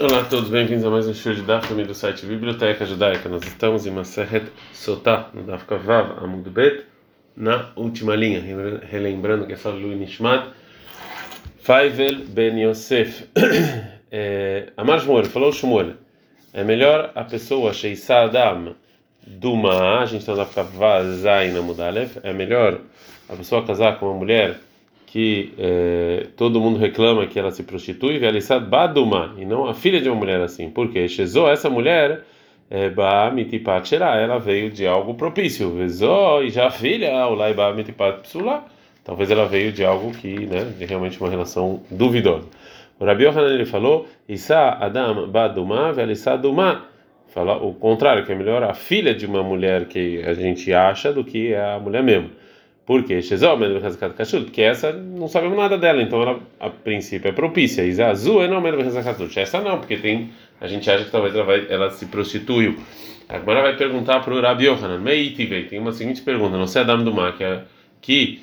Olá a todos, bem-vindos a mais um show de Daf do site Biblioteca Judaica. Nós estamos em Maseret Sotá, no Daf Kavav Amud Bet, na última linha, relembrando que essa Lui Nishmat, Faivel Ben Yosef. É, Amar Shmuel, falou Shmuel, é melhor a pessoa Sheisa Adam Duma, a gente está no Daf Kavav Zain Amud é melhor a pessoa casar com uma mulher que eh, todo mundo reclama que ela se prostitui, Velisad Baduma, e não a filha de uma mulher assim. Por quê? Shezô, essa mulher, eh, Ba Mitipat ela veio de algo propício. Vezó, e já a filha, Olai Ba Mitipat Psula, talvez ela veio de algo que, né, de realmente uma relação duvidosa. O Rabi Yohanan ele falou, Isa Adam Baduma, Velisad Duma. Fala o contrário, que é melhor a filha de uma mulher que a gente acha do que a mulher mesmo. Por quê? Porque essa não sabemos nada dela, então ela a princípio é propícia. E azul é não Essa não, porque tem a gente acha que talvez ela, vai, ela se prostituiu. Agora vai perguntar para o Rabi Yohanan, tem uma seguinte pergunta, não sei a dama do mar, que é,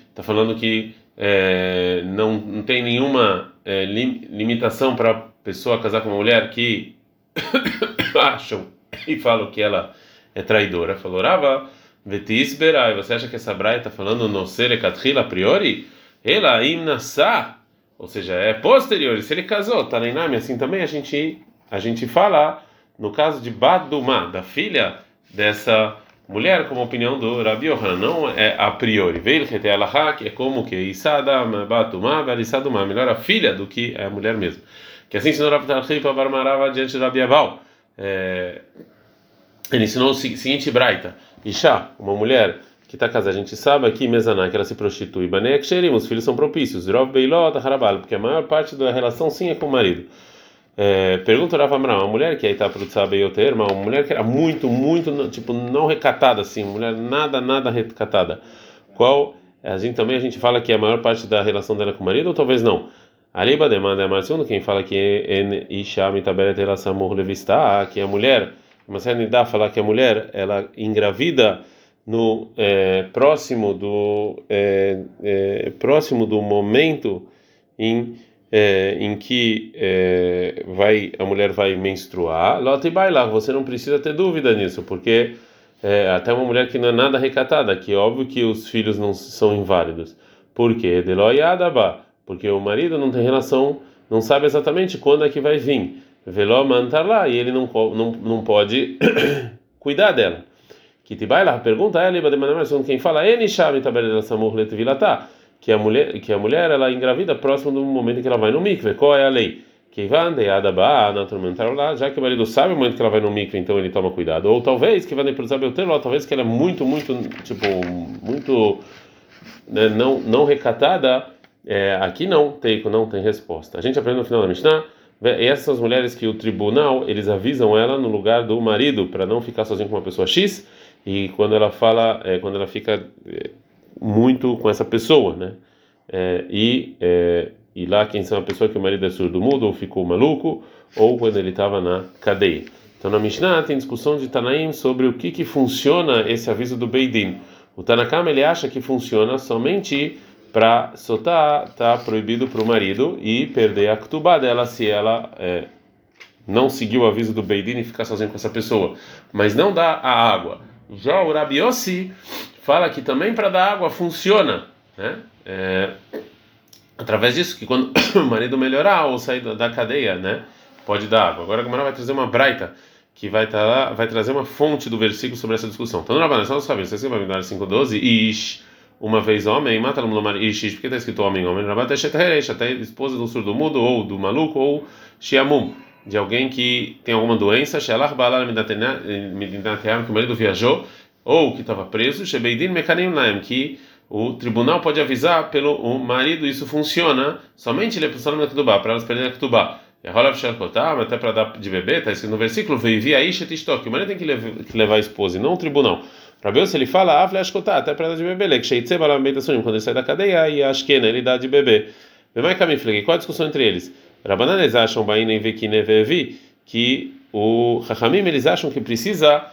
está falando que é, não, não tem nenhuma é, lim, limitação para a pessoa casar com uma mulher que acham e falam que ela é traidora. Falou, Rava Vetisberai, você acha que essa braia está falando no serekatrila a priori? Ela imnasá, ou seja, é posterior. Se ele casou, Tarinami, assim também a gente a gente fala no caso de Baduma, da filha dessa mulher, como opinião do Rabi Yohanan, não é a priori. Veio que é como que Isadam Baduma, Verisaduma, melhor a filha do que a mulher mesmo. Que assim ensinou Rabi Tarchipa Barmarava diante de Rabi Aval. É, ele ensinou o seguinte braita Isha, uma mulher que está casada, a gente sabe aqui, Mezaná, que ela se prostitui. Banek Sherim, os filhos são propícios. Rov Beilot, Harabal, porque a maior parte da relação sim é com o marido. É, pergunta Rav Amram, uma mulher que aí está para Beioter, uma mulher que era muito, muito, tipo, não recatada assim, mulher nada, nada recatada. Qual, a gente também a gente fala que a maior parte da relação dela é com o marido ou talvez não? Ariba demanda é mais quem fala que en Isha mitaberet relação levista, que a mulher mas dá falar que a mulher ela engravida no é, próximo do é, é, próximo do momento em é, em que é, vai a mulher vai menstruar, lota e lá você não precisa ter dúvida nisso, porque é, até uma mulher que não é nada recatada, que é óbvio que os filhos não são inválidos. Por quê? Porque o marido não tem relação, não sabe exatamente quando é que vai vir. Veló lá e ele não, não, não pode cuidar dela. Que te lá, pergunta ela, quem fala, Enisham vilatá, que a mulher que a mulher ela engravida próximo do momento que ela vai no mikve. Qual é a lei? Que vai naturalmente lá, já que o marido sabe o momento que ela vai no mikve, então ele toma cuidado. Ou talvez que vai para saber o termo, talvez que ela é muito, muito, tipo, muito né, não não recatada. É, aqui não tem não tem resposta. A gente aprende no final da Mishnah essas mulheres que o tribunal eles avisam ela no lugar do marido para não ficar sozinha com uma pessoa X e quando ela fala é, quando ela fica é, muito com essa pessoa né? É, e é, e lá quem são a pessoa que o marido é surdo mudo ou ficou maluco ou quando ele estava na cadeia. Então na Mishnah tem discussão de Tanaim sobre o que que funciona esse aviso do Beidin o Tanakama ele acha que funciona somente para soltar tá proibido para o marido e perder a ktubá dela se ela é, não seguiu o aviso do Beidin e ficar sozinho com essa pessoa, mas não dá a água. Já o Rabiossi fala que também para dar água funciona, né? É, através disso que quando o marido melhorar ou sair da cadeia, né, pode dar água. Agora a vai trazer uma braita que vai tá vai trazer uma fonte do versículo sobre essa discussão. Então, Rabanã, só sabemos, você vai me dar 5:12 e uma vez homem, mata lomar ishish, porque está escrito homem, homem, rabat é até esposa do surdo mudo, ou do maluco, ou shiamum, de alguém que tem alguma doença, shelar balar que o marido viajou, ou que estava preso, shebeidin mekanim naim, que o tribunal pode avisar pelo o marido, isso funciona somente ele é na ketubá, para elas perderem a ketubá. Até para dar de bebê, está escrito no versículo: Veio aí, que o marido tem que levar a esposa, e não o tribunal. Rabi se ele fala, ah, escutar, até para dar de bebê, que sheitze balam beitasunim, quando ele sai da cadeia, e ashkena, ele dá de bebê. Vemai kamiflegi, qual a discussão entre eles? Rabanan eles acham, baina em vekine vevi, que o Chachamim eles acham que precisa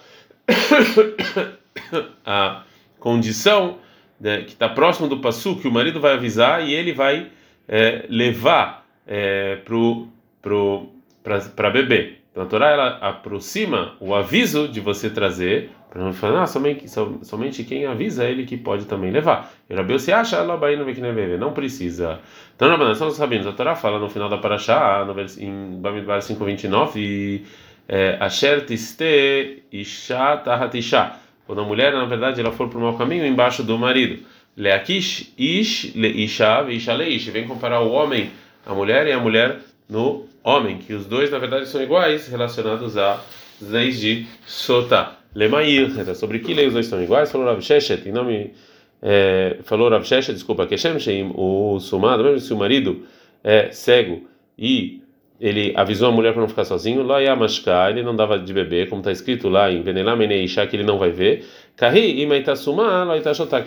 a condição né, que está próximo do passo que o marido vai avisar e ele vai é, levar é, pro pro para beber. Então a Torá ela aproxima o aviso de você trazer para não falar, ah, somente, quem avisa ele que pode também levar. E Rabi se acha, não precisa. Então na dos Rabinos, a Torá fala no final da Parashá, em Bamidbar 5:29, é, Asher tiste isha tahatisha. Quando a mulher, na verdade, ela for para o mau caminho embaixo do marido. Leakish ish leisha veisha leish. Vem comparar o homem, a mulher e a mulher no homem, que os dois na verdade são iguais relacionados a leis de. Lemair, sobre que leis os dois são iguais? Falou Rav Sheshet, em nome é, falou Rav Sheshet, desculpa, que Shem Sheim, o sumado, mesmo se o marido é cego e ele avisou a mulher para não ficar sozinho, lá Yamashka, ele não dava de beber, como está escrito lá em Venelam Meneisha, que ele não vai ver. Kahi Imaitasuma,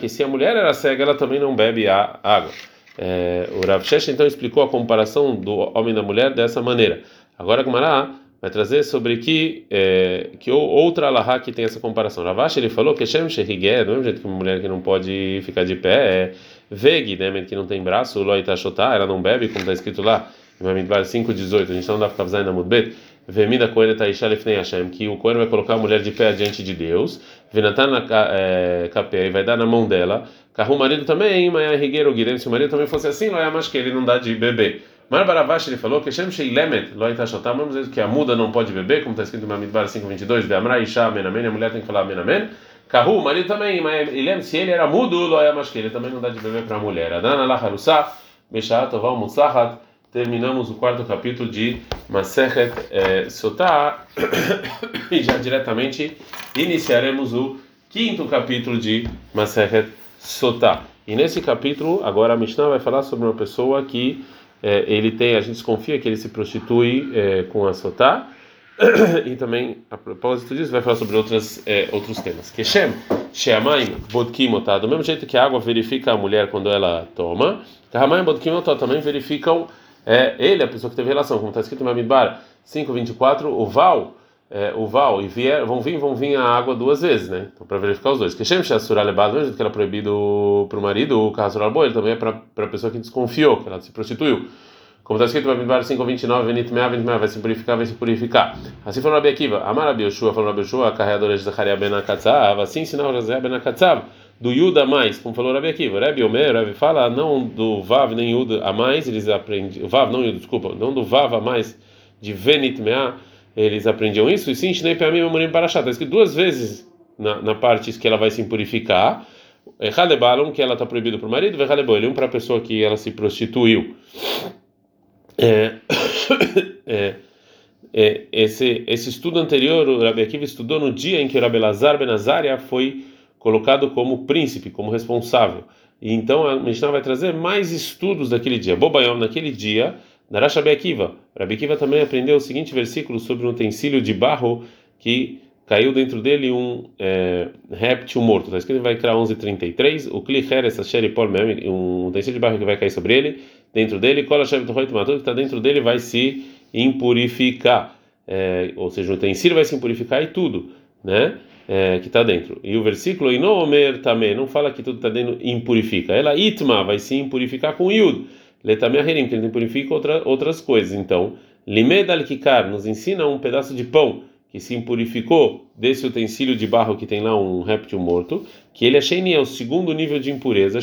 que se a mulher era cega, ela também não bebe a água. É, o Rav Shesh então explicou a comparação do homem e da mulher dessa maneira. Agora Gumará vai trazer sobre que é, que outra alahá que tem essa comparação. Ravash ele falou que Shem Shehigé, do mesmo jeito que uma mulher que não pode ficar de pé, é Veg, né, que não tem braço, Loitashotá, ela não bebe, como está escrito lá em Bamidbar 5:18, a gente não dá para na Mudbet. Vemida Cohen Taisha Lefnei Hashem, que o Cohen vai colocar a mulher de pé diante de Deus, Venatan na capé e vai dar na mão dela. Carro o marido também, Maia Rigueiro Guirem, se o marido também fosse assim, não é mais que ele não dá de beber. Mar Baravash ele falou que Shem Sheilemet, Loi Tashotam, vamos dizer que a muda não pode beber, como está escrito em Bamidbar 5:22, de Amra Isha Menamen, a mulher tem que falar Menamen. Carro o marido também, Ilem, se ele era mudo, que ele também não dá de beber para a mulher. Adana Lacharusa, Meshat Oval Musahat terminamos o quarto capítulo de Masechet eh, Sotah e já diretamente iniciaremos o quinto capítulo de Masechet Sotah. E nesse capítulo, agora a Mishnah vai falar sobre uma pessoa que eh, ele tem, a gente desconfia que ele se prostitui eh, com a Sotah e também, a propósito disso, vai falar sobre outras, eh, outros temas. Keshem, Sheamaim, Bodkimotá, do mesmo jeito que a água verifica a mulher quando ela toma, Kahamaim, Bodkimotá também verificam é ele, a pessoa que teve relação, como está escrito em Mamidbar 5:24, o Val, é, o Val e vier, vão vir, vão vir a água duas vezes, né? Então para verificar os dois. Que Shem Shasura levado, mesmo que era proibido para o marido, o Kasura ele também é para a pessoa que desconfiou, que ela se prostituiu. Como está escrito em Mamidbar 5:29, Venit Mea, Venit Mea, vai se purificar, vai se purificar. Assim falou Rabi Akiva, Amar Rabi Yoshua, falou Rabi Yoshua, carreadora de Zacharia Ben Akatzav, assim ensinar o José Ben Akatzav do Yuda a mais, como falou Rabi Akiva. Rabi Omer, Rabi fala não do Vav nem Yuda a mais, eles aprendiam, Vav não Yuda, desculpa, não do Vav a mais de Venit Mea, eles aprendiam isso, e sim, Shnei Peamim Amorim Parashat, está escrito duas vezes na, na parte que ela vai se impurificar, Halebalum, que ela está proibido para o marido, Halebolim, para a pessoa que ela se prostituiu. É, é, é, esse, esse estudo anterior, o Rabi Akiva estudou no dia em que o Rabi Lazar Benazaria foi colocado como príncipe, como responsável. E então a Mishnah vai trazer mais estudos daquele dia. Bobayom, naquele dia, Narash. Rabi Akiva também aprendeu o seguinte versículo sobre um utensílio de barro que caiu dentro dele um é, réptil morto. Está escrito em Vaikra 11:33. O Klicheres Asher Pol um utensílio de barro que vai cair sobre ele, dentro dele, Kol Hashem Tuhoit Matur, que está dentro dele vai se impurificar. É, ou seja, o utensílio vai se impurificar e tudo, né? é, que está dentro. E o versículo Inomer também não fala que tudo está dentro impurifica. Ela itma vai se impurificar com yud. Letame aherim, que ele impurifica outra, outras coisas. Então, limed kikar nos ensina um pedaço de pão que se impurificou desse utensílio de barro que tem lá um réptil morto, que ele é sheini, é o segundo nível de impureza,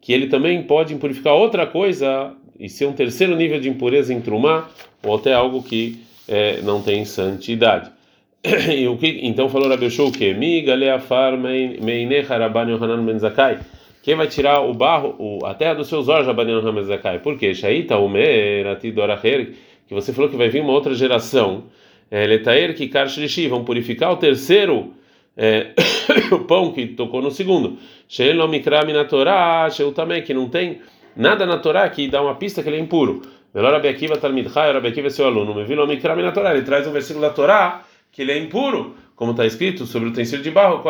que ele também pode impurificar outra coisa e ser um terceiro nível de impureza em trumá, ou até algo que é, não tem santidade. e o que então falou Rabi Shou que migaleafar meinecha Rabban Yohanan ben Zakai quem vai tirar o barro o, a terra dos seus olhos Rabban Yohanan ben Zakai por quê? Shaita umer atidoracher que você falou que vai vir uma outra geração. É, letaer que karshlishi vão purificar o terceiro é, o pão que tocou no segundo. Shein lo mikra minatorá sheu também que não tem nada na Torá que dá uma pista que ele é impuro. Melhor Rabi Akiva Talmid Chai, Rabi Akiva é seu aluno. Me viu lo mikra minatorá. Ele traz um versículo da Torá que ele é impuro, como está escrito sobre o utensílio de barro,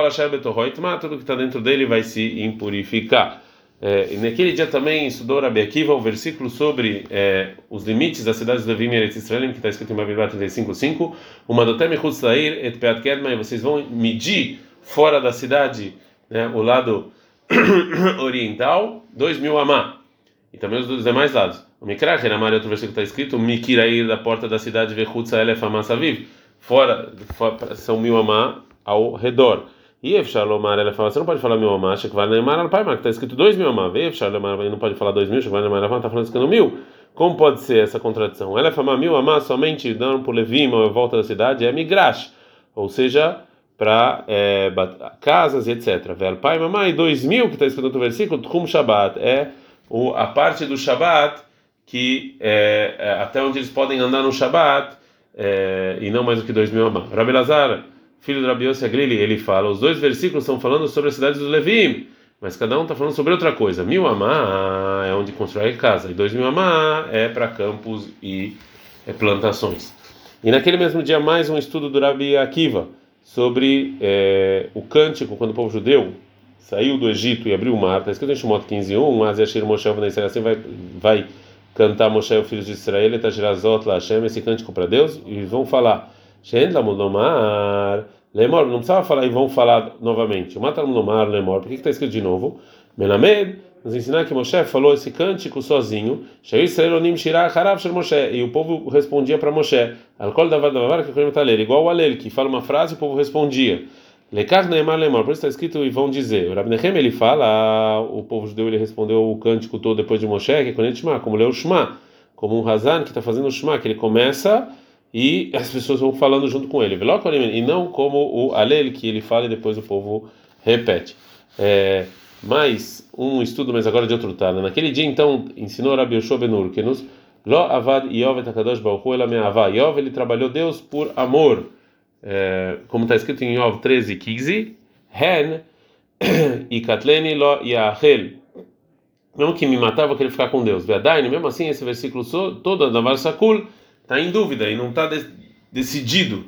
tudo que está dentro dele vai se impurificar. É, e naquele dia também estudou Rabi Akiva o versículo sobre é, os limites das cidades de Levim e Israel, que está escrito em Bíblia 35.5, uma do Sair et Peat Kedma, vocês vão medir fora da cidade, né, o lado oriental, dois mil amá, e também os demais lados. O Mikra, que Maria, outro versículo está escrito: Mikirair da porta da cidade, Vechutza Elefamassaviv. Fora, fora, são mil amá ao redor. E Efshalomar, ela fala, você não pode falar mil amá, Shekvar Neymar al Paimar, que está escrito dois mil amá. Efshalomar, não pode falar dois mil, Shekvar Neymar al está falando escrito mil. Como pode ser essa contradição? Ela fala mil amá somente dando por Levim, a volta da cidade, é Migrash, ou seja, para é, casas e etc. Vel pai, mamãe, dois mil que está escrito no versículo, Tchum Shabbat, é o, a parte do Shabbat que é, é, até onde eles podem andar no Shabbat é, e não mais do que dois mil amá. Rabi Lazar, filho de Rabi Yossi Aglili, ele fala, os dois versículos estão falando sobre a cidade dos Levim, mas cada um está falando sobre outra coisa. Mil amá é onde constrói casa e dois mil amá é para campos e é, plantações. E naquele mesmo dia mais um estudo do Rabi Akiva sobre é, o cântico quando o povo judeu saiu do Egito e abriu o mar. Está escrito em Shemot 15:1, mas Yashir Moshe assim vai vai cantar Moshe, o filho de Israel, Etajirazot Hashem, esse cântico para Deus, e vão falar, Shen Lamudomar, Lemor, não precisava falar e vão falar novamente. O Matalmudomar, Lemor, por que está escrito de novo? Melamed, nos ensinar que Moshe falou esse cântico sozinho, e o povo respondia para Moshe, igual o Alel, que fala uma frase e o povo respondia. Lekar Neymar Lemor, por isso está escrito e vão dizer. O Rabnechem ele fala, o povo judeu ele respondeu o cântico todo depois de Moshe, que é quando ele Shema, como leu o Shema, como um Hazan que está fazendo o Shema, que ele começa e as pessoas vão falando junto com ele. E não como o Alel que ele fala e depois o povo repete. É, mais um estudo, mas agora de outro tana. Naquele dia então ensinou Rabi Yoshua Benur que nos Lo avad Yov et HaKadosh Baruch Hu ela me'avah. Yov ele trabalhou Deus por amor é, como está escrito em Yov 13, 15, Hen e Katleni lo yahel. Mesmo que me matava, eu queria ficar com Deus. Vedain, mesmo assim, esse versículo todo da Varsakul está em dúvida e não está de, decidido,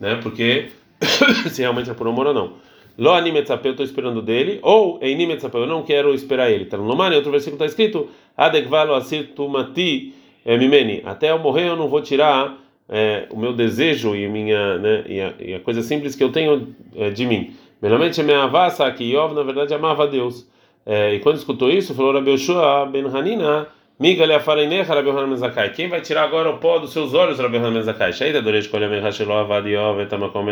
né? Porque se realmente é por amor ou não. Lo animetzapé, eu estou esperando dele, ou einimetzapé, eu não quero esperar ele. Está no Lomani, outro versículo está escrito, adekvalo asir tumati eh, mimeni. Até eu morrer eu não vou tirar é, o meu desejo e minha né, e a, e a, coisa simples que eu tenho é, de mim. A minha avassa que Yov na verdade amava a Deus. É, e quando escutou isso, falou Rabi Yoshua ben Hanina, Miga le afarinecha Rabi Yohanan Mezakai. Quem vai tirar agora o pó dos seus olhos, Rabi Yohanan Mezakai? Sheida doresh kol yamei hashelo avad Yov etamakom.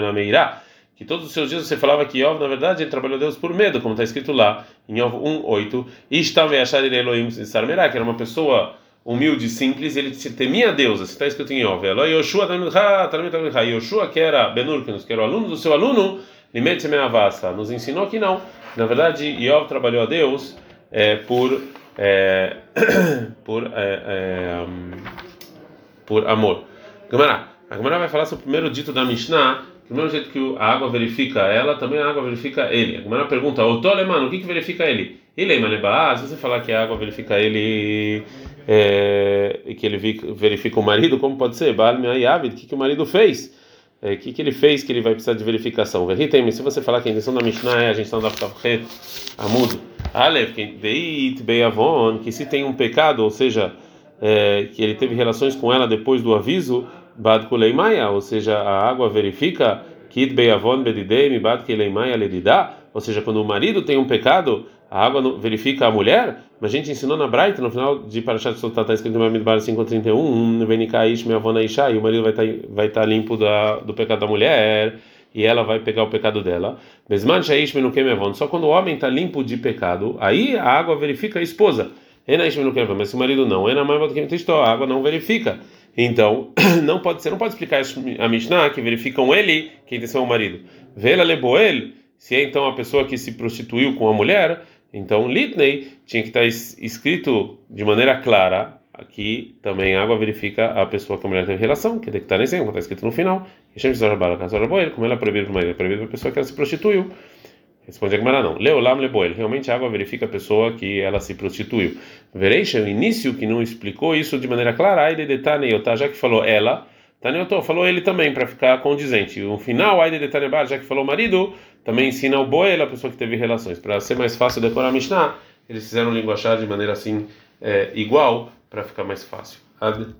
Que todos os seus dias você falava que Yov, na verdade, ele trabalhou Deus por medo, como está escrito lá em Yov 1:8. Ishtam ve'achar Elohim sarmerá, que era uma pessoa humilde, simples, ele temia a Deus, está escrito em Yov. Yoshua, Yoshua, que era Benurkinus, que era o aluno do seu aluno, nos ensinou que não. Na verdade, Yov trabalhou a Deus é, por, é, por, é, por amor. Gamara, a Gamara vai falar sobre o primeiro dito da Mishnah, do mesmo jeito que a água verifica ela, também a água verifica ele. A Gamara pergunta, o Toleman, o que, que verifica ele? Ele é se você falar que a água verifica ele é, que ele verifica o marido, como pode ser? O que, que o marido fez? O é, que, que ele fez que ele vai precisar de verificação? Se você falar que a intenção da Mishnah é a gente está no Tavchet Amud, Aleph, que se tem um pecado, ou seja, é, que ele teve relações com ela depois do aviso, Bad Kuleimaya, ou seja, a água verifica Kid Beyavon Bedidei, Bad Kuleimaya Ledidá, ou seja, quando o marido tem um pecado, a água verifica a mulher, mas a gente ensinou na Braita, no final de Parashat Sotah, está escrito no Mamidbar 531, Venikaish, minha avó Isha, e o marido vai tá, vai estar tá limpo da, do pecado da mulher, e ela vai pegar o pecado dela. Só quando o homem está limpo de pecado, aí a água verifica a esposa. Mas se o marido não, a água não verifica. Então, não pode ser, não pode explicar a Mishnah que verificam ele, que a intenção é o marido. Vela leboel, se é então a pessoa que se prostituiu com a mulher, então, Litney tinha que estar escrito de maneira clara aqui também água verifica a pessoa que a mulher teve relação, que tem que estar nesse como está escrito no final. Como ela é proibida para é proibida para a pessoa que ela se prostituiu. Responde a Gemara não. Leolam leboel. Realmente a água verifica a pessoa que ela se prostituiu. Vereixa, o início que não explicou isso de maneira clara, aí de detaneiotá, já que falou ela, Taneuto falou ele também para ficar condizente. O final, aí de detaneibar, já que falou marido, também ensina o boel, a pessoa que teve relações. Para ser mais fácil decorar a Mishnah, eles fizeram linguajar de maneira assim é, igual para ficar mais fácil. Ad.